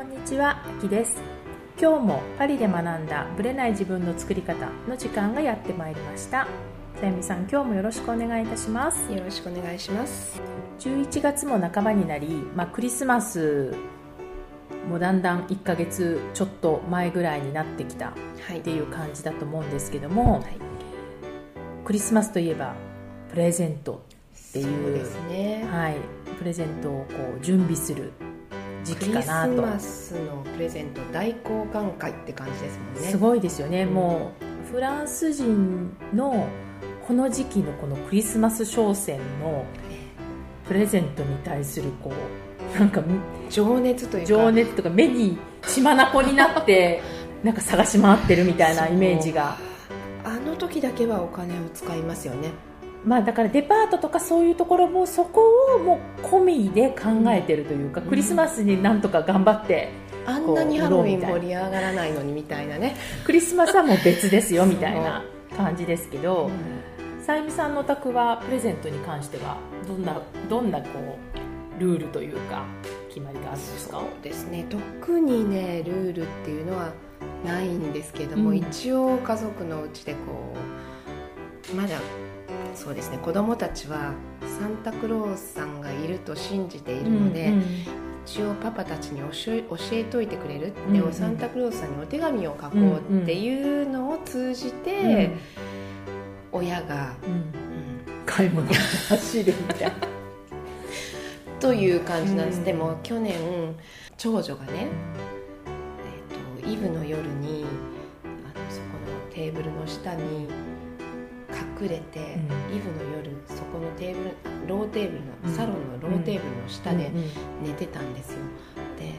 こんにちは、あきです。今日もパリで学んだブレない自分の作り方の時間がやってまいりました。さゆみさん、今日もよろしくお願いいたします。よろしくお願いします。11月も半ばになり、まあ、クリスマスもだんだん1ヶ月ちょっと前ぐらいになってきたっていう感じだと思うんですけども、はい、クリスマスといえばプレゼントっていうね、はい、プレゼントをこう準備する時期かなとクリスマスのプレゼント大交換会って感じですもんね。すごいですよね、うん、もうフランス人のこの時期のこのクリスマス商戦のプレゼントに対するこうなんか情熱というか。情熱とか目に血眼になって なんか探し回ってるみたいなイメージが。あの時だけはお金を使いますよねまあ、だからデパートとかそういうところもそこをもう込みで考えてるというか、うん、クリスマスになんとか頑張ってあんなにハロウィン盛り上がらないのにみたいなね。クリスマスはもう別ですよみたいな感じですけど、さゆみさんのお宅はプレゼントに関してはどんなどんなこうルールというか決まりがあるんですか？そうですね。特にねルールっていうのはないんですけども、うん、一応家族のうちでこうまだそうですね。子供たちはサンタクロースさんがいると信じているので、うんうん、一応パパたちに教えといてくれるって、うんうん、サンタクロースさんにお手紙を書こうっていうのを通じて、うん、親が、うん、買い物に走るみたいな。という感じなんです、でも去年長女がね、えーとイブの夜にあのそこのテーブルの下に隠れて、うん、イブの夜そこのテーブルローテーブルの、サロンのローテーブルの下で寝てたんですよ。で、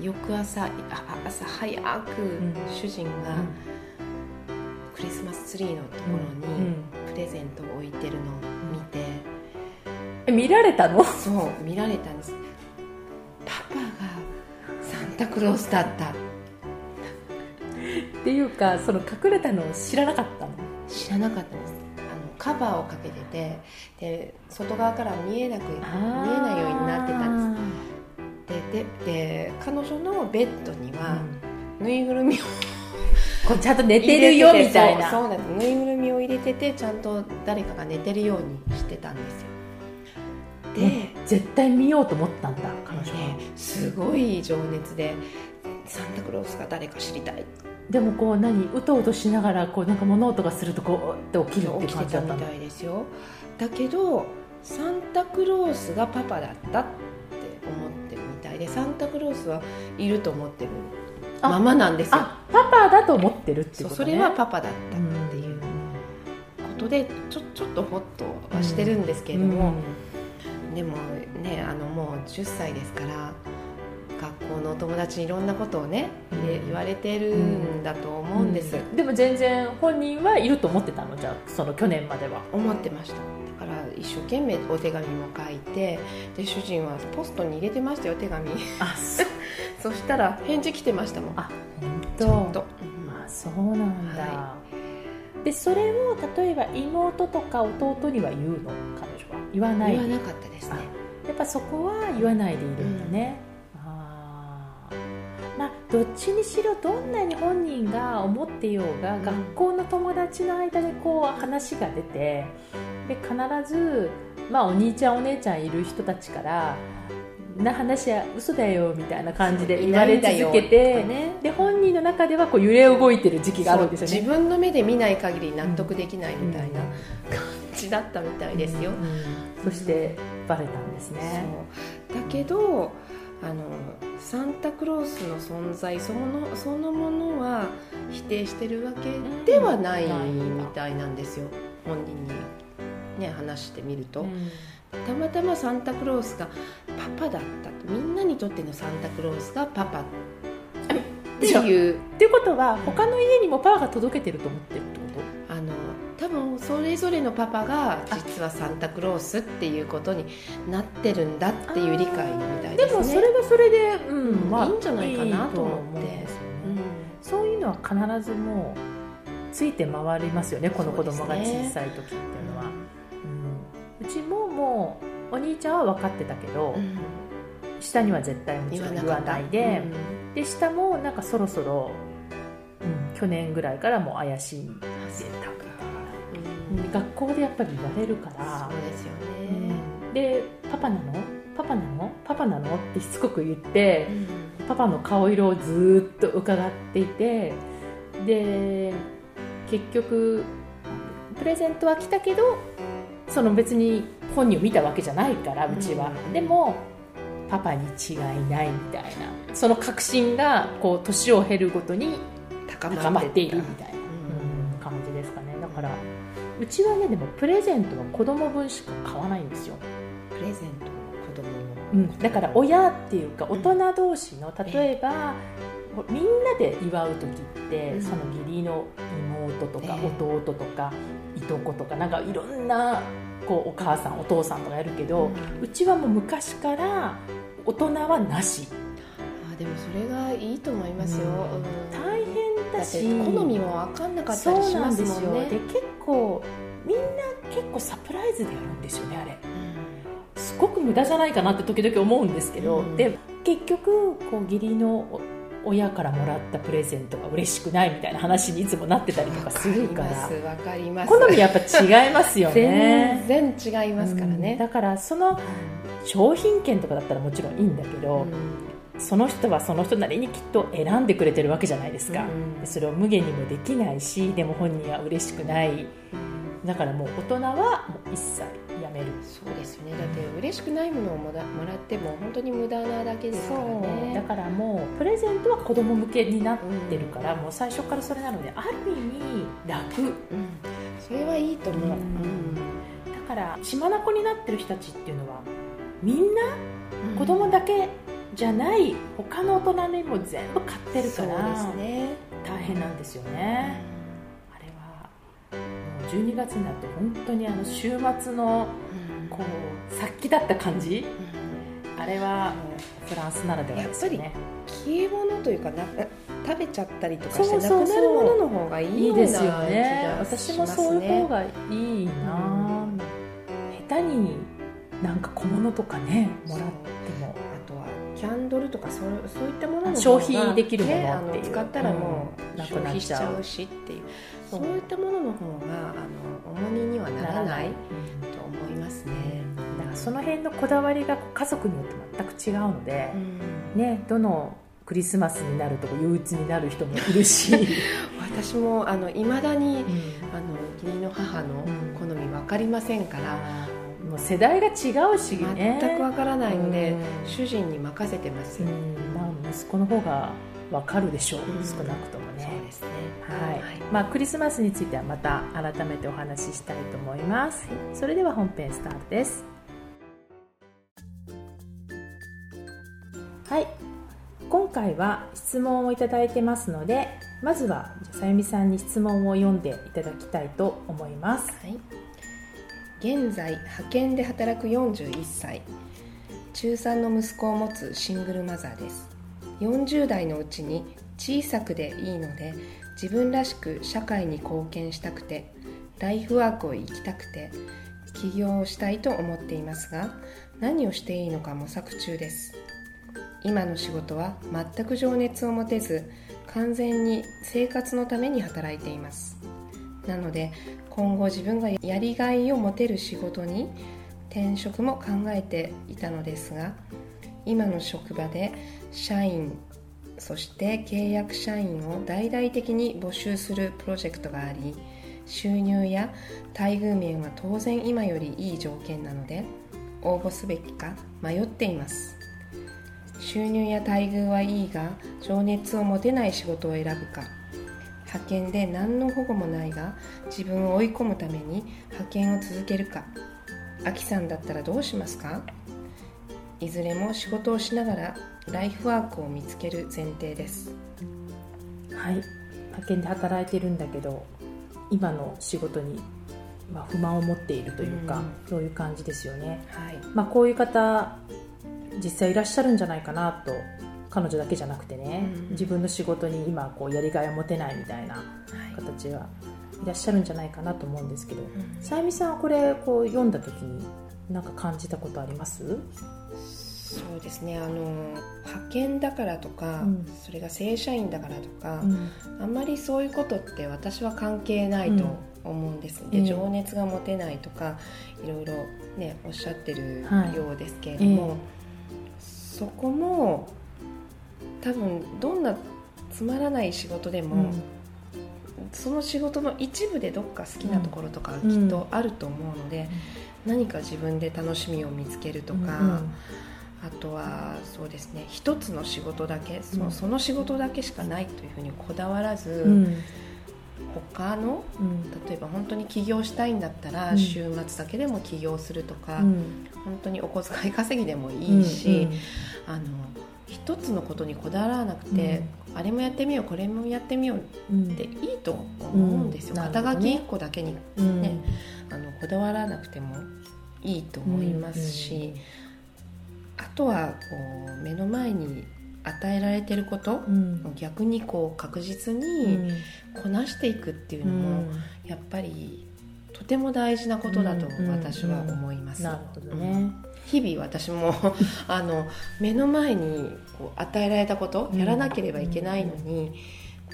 翌朝朝早く主人がクリスマスツリーのところにプレゼントを置いてるのを見て、え見られたの？そう見られたんです。パパがサンタクロースだった。っていうかその隠れたのを知らなかったの？知らなかったです。あのカバーをかけててで外側から見えなく見えないようになってたんです。ででで彼女のベッドにはぬいぐるみを、こうちゃんと寝てるよみたいな。そうなんです。ぬいぐるみを入れててちゃんと誰かが寝てるようにしてたんですよ。で絶対見ようと思ったんだ彼女は、ね、すごい情熱でサンタクロースが誰か知りたいでもこう何うとうとしながらこうなんか物音がするとこうって起きるって感じだったみたいですよだけどサンタクロースがパパだったって思ってるみたいでサンタクロースはいると思ってるままなんですよ。パパだと思ってるってこと、ね、それはパパだったっていうことでちょちょっとホッとはしてるんですけれども、うん、でもねあのもう10歳ですから学校のお友達にいろんなことをね、言われてるんだと思うんです、うん、でも全然本人はいると思ってたのじゃあその去年までは。思ってました。だから一生懸命お手紙も書いてで主人はポストに入れてましたよ手紙。あ そしたら返事来てましたもん。あ本当。と、まあそうなんだ、はい、でそれを例えば妹とか弟には言うの？彼女は。言わない。言わなかったですね。やっぱそこは言わないでいるんだね、うん。まあ、どっちにしろどんなに本人が思ってようが、学校の友達の間でこう話が出てで必ず、まあ、お兄ちゃんお姉ちゃんいる人たちからな話は嘘だよみたいな感じで言われ続けて、ね、で本人の中ではこう揺れ動いてる時期があるんですよね自分の目で見ない限り納得できないみたいな感じだったみたいですよ、うんうん、そしてバレたんですね。だけどあのサンタクロースの存在そのそのものは否定してるわけではないみたいなんですよ、本人に、ね、話してみると、うん、たまたまサンタクロースがパパだった。みんなにとってのサンタクロースがパパっていう。っていうことは他の家にもパパが届けてると思ってるとそれぞれのパパが実はサンタクロースっていうことになってるんだっていう理解みたいですね。でもそれはそれで、うんまあ、いいんじゃないかなと思って、ね。うん、そういうのは必ずもうついて回りますよねこの子供が小さい時っていうのは。う、ね、うん、うちももうお兄ちゃんは分かってたけど、うん、下には絶対もちろん言わないで、で下もなんかそろそろ、うん、去年ぐらいからもう怪しいってたみたいな、学校でやっぱり言われるから。そうですよね、うん。でパパなの？パパなの？パパなの？ってしつこく言って、パパの顔色をずーっと伺っていてで結局プレゼントは来たけどその別に本人を見たわけじゃないからうちは、うん。でもパパに違いないみたいな。その確信がこう年を経るごとに高高まっているみたいな、うちはねでもプレゼントは子供分しか買わないんですよ。プレゼントの子供の、うん、だから親っていうか大人同士の例えば、みんなで祝う時って、うん。その義理の妹とかええ。弟とか、いとことかなんかいろんなこうお母さんお父さんとかやるけど、うちはもう昔から大人はなし。あでもそれがいいと思いますよ、うんってし好みも分かんなかったりしますなんですよ。もんねで結構みんな結構サプライズでやるんですよねあれ。すごく無駄じゃないかなって時々思うんですけど、うん。で結局こう義理のお親からもらったプレゼントが嬉しくないみたいな話にいつもなってたりとかするから。好みやっぱ違いますよね。全然違いますからうん。ね、だからその商品券とかだったらもちろんいいんだけど、その人はその人なりにきっと選んでくれてるわけじゃないですか、うん。でそれを無限にもできないしでも本人は嬉しくない。だからもう大人はもう一切やめる。そうですよね。だって嬉しくないものをもらもらっても本当に無駄なだけですからね。だからもうプレゼントは子供向けになってるから、もう最初からそれなのである意味楽。うん。それはいいと思う、うん。だから血眼になってる人たちっていうのはみんなうん。子供だけじゃない他の大人にも全部買ってるから、大変なんですよね、あれはもう12月になると本当にあの週末のこう殺気だった感じ？あれはフランスならではですよね。消え物というかな食べちゃったりとかしてなくなるものの方がいいいいですよね私もそういう方ねがいいな、下手になんか小物とかねもらってもキャンドルとかそうそういったものの方が消費できるものね使ったらもうんうなくなっちゃうしっていう。そそうういったものの方があの重荷にはならないうんと思いますね。だからその辺のこだわりが家族によって全く違うので、ね、どのクリスマスになると憂鬱になる人もいるし、私もあの未だにうん。あの義理の母のうん。好み分かりませんから、もう世代が違うしね。全く分からないので、うん。主人に任せてますよ、うん。まあ、息子の方が分かるでしょう、うん。少なくともね。そうですね。はい。まあ、クリスマスについてはまた改めてお話ししたいと思います、それでは本編スタートです。はい。今回は質問をいただいてますのでまずはさゆみさんに質問を読んでいただきたいと思います。はい、現在派遣で働く41歳。中3の息子を持つシングルマザーです。40代のうちに小さくでいいので自分らしく社会に貢献したくてライフワークを生きたくて起業をしたいと思っていますが何をしていいのか模索中です。今の仕事は全く情熱を持てず完全に生活のために働いています。なので今後自分がやりがいを持てる仕事に転職も考えていたのですが今の職場で社員そして契約社員を大々的に募集するプロジェクトがあり収入や待遇面は当然今よりいい条件なので応募すべきか迷っています。収入や待遇はいいが情熱を持てない仕事を選ぶか派遣で何の保護もないが自分を追い込むために派遣を続けるか。アキさんだったらどうしますか？いずれも仕事をしながらライフワークを見つける前提です。はい。派遣で働いてるんだけど今の仕事に、まあ、不満を持っているというか、うん。そういう感じですよね。はい。まあ、こういう方実際いらっしゃるんじゃないかなと彼女だけじゃなくてね、うん自分の仕事に今こうやりがいを持てないみたいな形がいらっしゃるんじゃないかなと思うんですけど。さゆみさんはこれこう読んだ時に何か感じたことあります？そうですね。あの派遣だからとか、うん。それが正社員だからとか、うん。あんまりそういうことって私は関係ないと思うんです、でええ情熱が持てないとかいろいろねおっしゃってるはい。ようですけれども、え。そこも多分どんなつまらない仕事でも、うん。その仕事の一部でどっか好きなところとかうんきっとあると思うので、何か自分で楽しみを見つけるとか、うん。あとはそうですね一つの仕事だけそ,、うん。その仕事だけしかないというふうにこだわらず、うん。他のうん。例えば本当に起業したいんだったら、うん。週末だけでも起業するとか、うん。本当にお小遣い稼ぎでもいいし、うん。あの一つのことにこだわらなくて、あれもやってみようこれもやってみよううん。っていいと思うんですよ、うん。肩書きほどね1個だけに。うんね。あのこだわらなくてもいいと思いますし、あとはこう目の前に与えられてることう、ん。逆にこう確実うにん。こなしていくっていううのも、ん。やっぱりとても大事なことだとうん私は思います、なるほどね。日々私も あの目の前にこう与えられたことうん。やらなければいけないのに、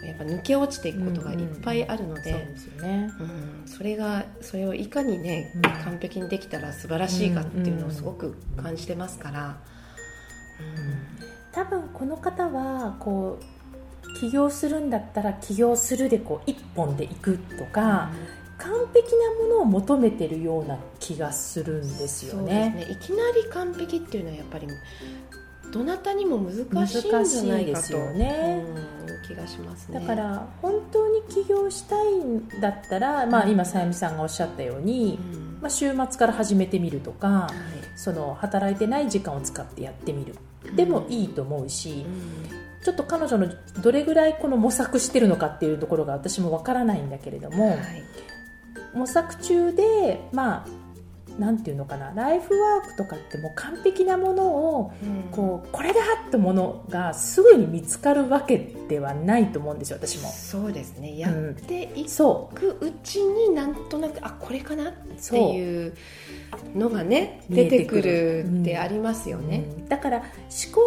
やっぱ抜け落ちていくことがいっぱいあるので、そうですよね。うん。それがそれをいかにね、うん。完璧にできたら素晴らしいかっていうのをすごく感じてますから、多分この方はこう起業するんだったら起業するでこう一本で行くとか、完璧なものを求めてるような気がするんですよそうね。ですね。いきなり完璧っていうのはやっぱりどなたにも難しいんじゃないでと。すよね。う気がしますね。だから本当に起業したいんだったら、まあ、今さゆみさんがおっしゃったように、うん。まあ、週末から始めてみるとかはい。その働いてない時間を使ってやってみる。でもいいと思うし、うん。ちょっと彼女のどれぐらいこの模索してるのかっていうところが私もわからないんだけれども、はい模索中でまあなんていうのかなライフワークとかってもう完璧なものをうん。こうこれだってものがすぐに見つかるわけではないと思うんですよ私も。そうですね。やっていそくうちになんとなくあこれかなっうていうのがね出てくるるってありますよね、うん。だから試行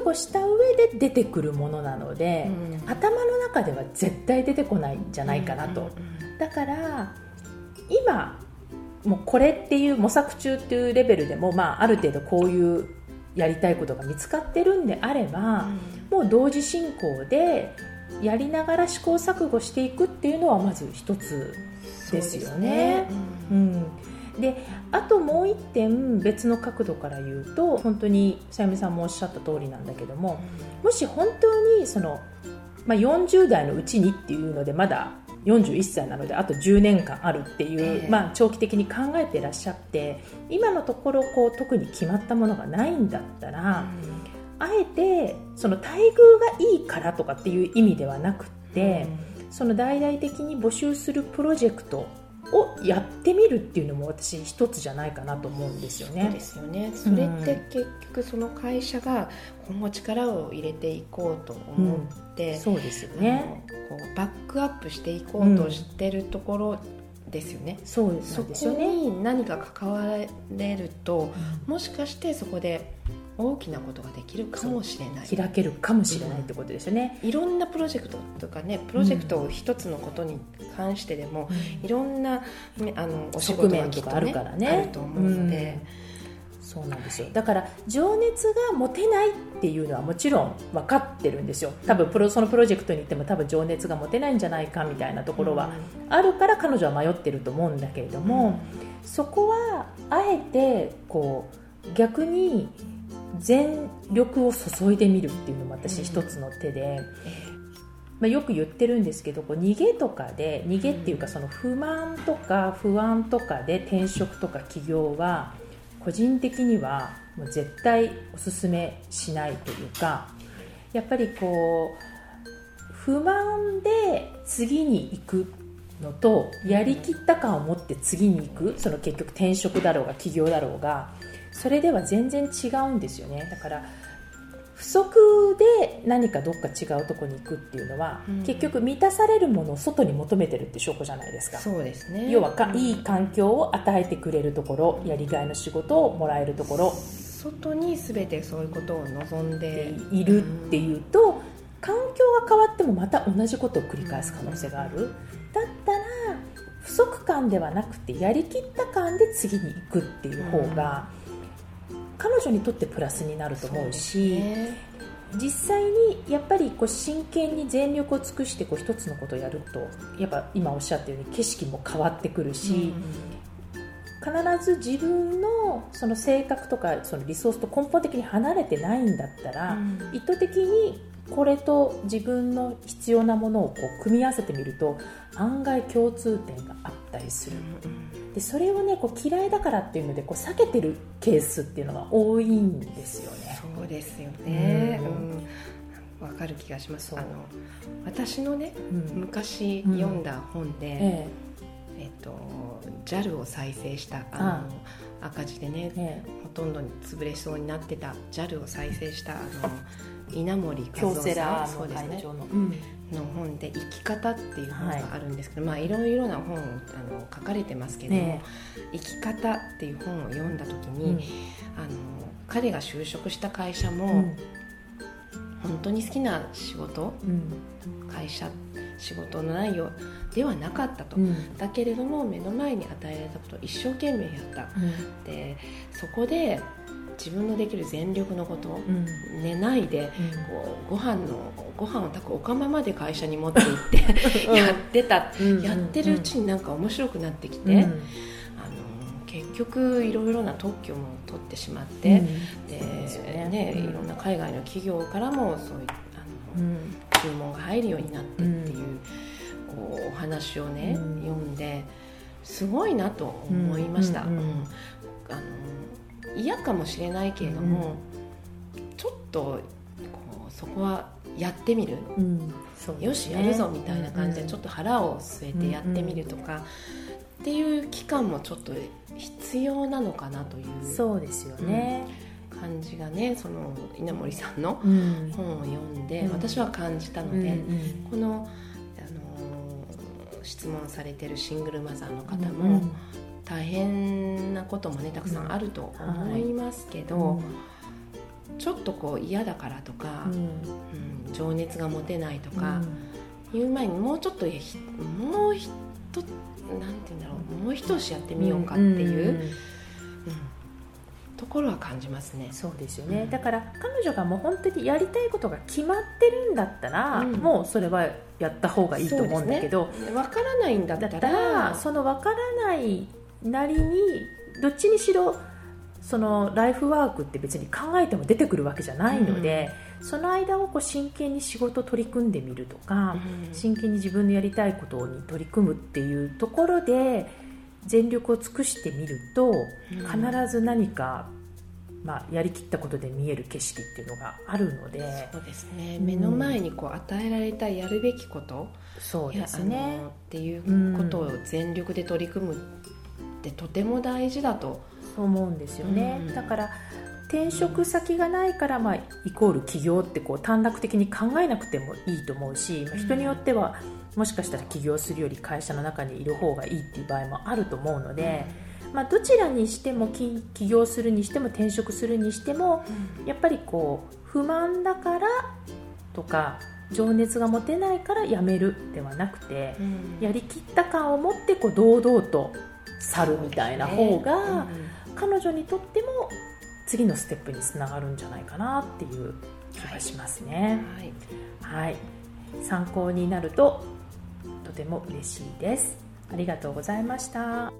錯誤した上で出てくるものなので、うん。頭の中では絶対出てこないんじゃないかなと、だから今もうこれっていう模索中っていうレベルでも、まあ、ある程度こういうやりたいことが見つかってるんであれば、もう同時進行でやりながら試行錯誤していくっていうのはまず一つですよね。ううん。んであともう一点別の角度から言うと本当にさゆみさんもおっしゃった通りなんだけどももし本当にその、まあ、40代のうちにっていうのでまだ41歳なのであと10年間あるっていう、ええ。まあ、長期的に考えてらっしゃって今のところこう特に決まったものがないんだったら、あえてその待遇がいいからとかっていう意味ではなくって、その大々的に募集するプロジェクトをやってみるっていうのも私一つじゃないかなと思うんですよねそうで。すよねそれって結局その会社が今後力を入れていこうと思って、そうですよあね。のこうバックアップしていこうとしてるところですよね、そうなそこんですよね。に何か関われるともしかしてそこで大きなことができるかもしれない。開けるかもしれないってことですよね。いろんなプロジェクトとかねプロジェクトを一つのことに関してでも、いろんな、ね、あのお仕事がきっと、ね、側面とかあるからね。あると思うので、そうなんですよ。だから情熱が持てないっていうのはもちろん分かってるんですよ。多分プロそのプロジェクトに行っても多分情熱が持てないんじゃないかみたいなところはあるから彼女は迷ってると思うんだけれども、そこはあえてこう逆に全力を注いでみるっていうのも私一つの手で、まあ、よく言ってるんですけどこう逃げとかで逃げっていうかその不満とか不安とかで転職とか起業は個人的にはもう絶対おすすめしないというかやっぱりこう不満で次に行くのとやりきった感を持って次に行くその結局転職だろうが起業だろうがそれでは全然違うんですよね。だから不足で何かどっか違うところに行くっていうのは、うん。結局満たされるものを外に求めてるって証拠じゃないですか。そうですね。要はか、うん。いい環境を与えてくれるところやりがいの仕事をもらえるところ。外に全てそういうことを望んで。いるっていうと、環境が変わってもまた同じことを繰り返す可能性がある、だったら不足感ではなくてやりきった感で次に行くっていう方が、彼女にとってプラスになると思うし実際にやっぱりこう真剣に全力を尽くしてこう一つのことをやるとやっぱ今おっしゃったように景色も変わってくるし、必ず自分のその性格とかそのリソースと根本的に離れてないんだったら、うん、意図的にこれと自分の必要なものをこう組み合わせてみると案外共通点があったりする、うん、でそれをねこう嫌いだからっていうのでこう避けてるケースっていうのが多いんですよね。そうですよね、うん。わかる気がします。あの私のね、昔読んだ本で、ええ。えっと JAL を再生したあの赤字でね、ええ、ほとんど潰れそうになってた JAL を再生したあの稲森和夫さん。そうですね、うん、の本で「生き方」っていう本があるんですけど、はい、まあいろいろな本あの書かれてますけども、ね、生き方」っていう本を読んだ時に、うん、あの彼が就職した会社も、うん、本当に好きな仕事、会社仕事の内容ではなかったと、うん、だけれども目の前に与えられたことを一生懸命やった、うん、でそこで自分のできる全力のこと、うん、寝ないで、こうご飯のご飯を炊くお釜まで会社に持って行って やってた、やってるうちになんか面白くなってきて。あの結局いろいろな特許も取ってしまって、でね。いろんな海外の企業からもそういったあの、注文が入るようになってっていう,、こうお話をね、読んですごいなと思いました。あの嫌かもしれないけれども、ちょっとこうそこはやってみる、うん。ね、よしやるぞみたいな感じでちょっと腹を据えてやってみるとか、っていう期間もちょっと必要なのかなというそうですよね、感じがねその稲森さんの本を読んで、私は感じたので、この、あの質問されてるシングルマザーの方も、大変なこともねたくさんあると思いますけど、ちょっとこう嫌だからとか、うん。情熱が持てないとか、言う前にもうちょっともうひとなんて言うんだろうもう一押しやってみようかっていう。うん。ところは感じますね。そうですよね、うん、だから彼女がもう本当にやりたいことが決まってるんだったら、うん、もうそれはやった方がいいと思うんだけど、ね、分からないんだったらその分からないなりにどっちにしろそのライフワークって別に考えても出てくるわけじゃないので、うん、その間をこう真剣に仕事取り組んでみるとか、真剣に自分のやりたいことに取り組むっていうところで全力を尽くしてみると、必ず何か、まあ、やりきったことで見える景色っていうのがあるので。そうですね、目の前にこう与えられたやるべきこと、そうですね。っていうことを全力で取り組むってとても大事だと。思うんですよね、だから転職先がないから、まあ、イコール起業ってこう短絡的に考えなくてもいいと思うし、まあ、人によってはもしかしたら起業するより会社の中にいる方がいいっていう場合もあると思うので、まあ、どちらにしても起業するにしても転職するにしても、やっぱりこう不満だからとか情熱が持てないから辞めるではなくて、やりきった感を持ってこう堂々と去るみたいな方が、彼女にとっても次のステップにつながるんじゃないかなっていう気がしますね。はい、はい、参考になるととても嬉しいです。ありがとうございました。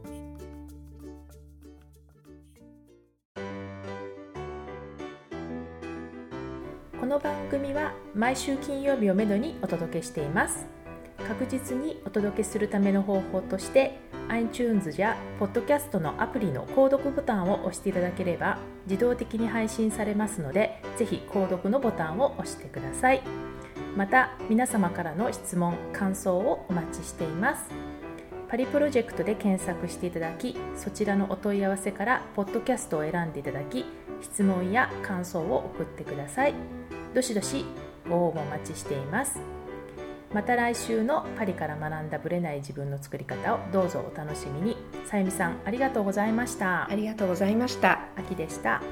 この番組は毎週金曜日をめどにお届けしています。確実にお届けするための方法として iTunes や Podcast のアプリの購読ボタンを押していただければ自動的に配信されますのでぜひ購読のボタンを押してください。また皆様からの質問感想をお待ちしています。パリプロジェクトで検索していただきそちらのお問い合わせからポッドキャストを選んでいただき質問や感想を送ってください。どしどしご応募お待ちしています。また来週のパリから学んだぶれない自分の作り方をどうぞお楽しみに。さゆみさんありがとうございました。ありがとうございました。秋でした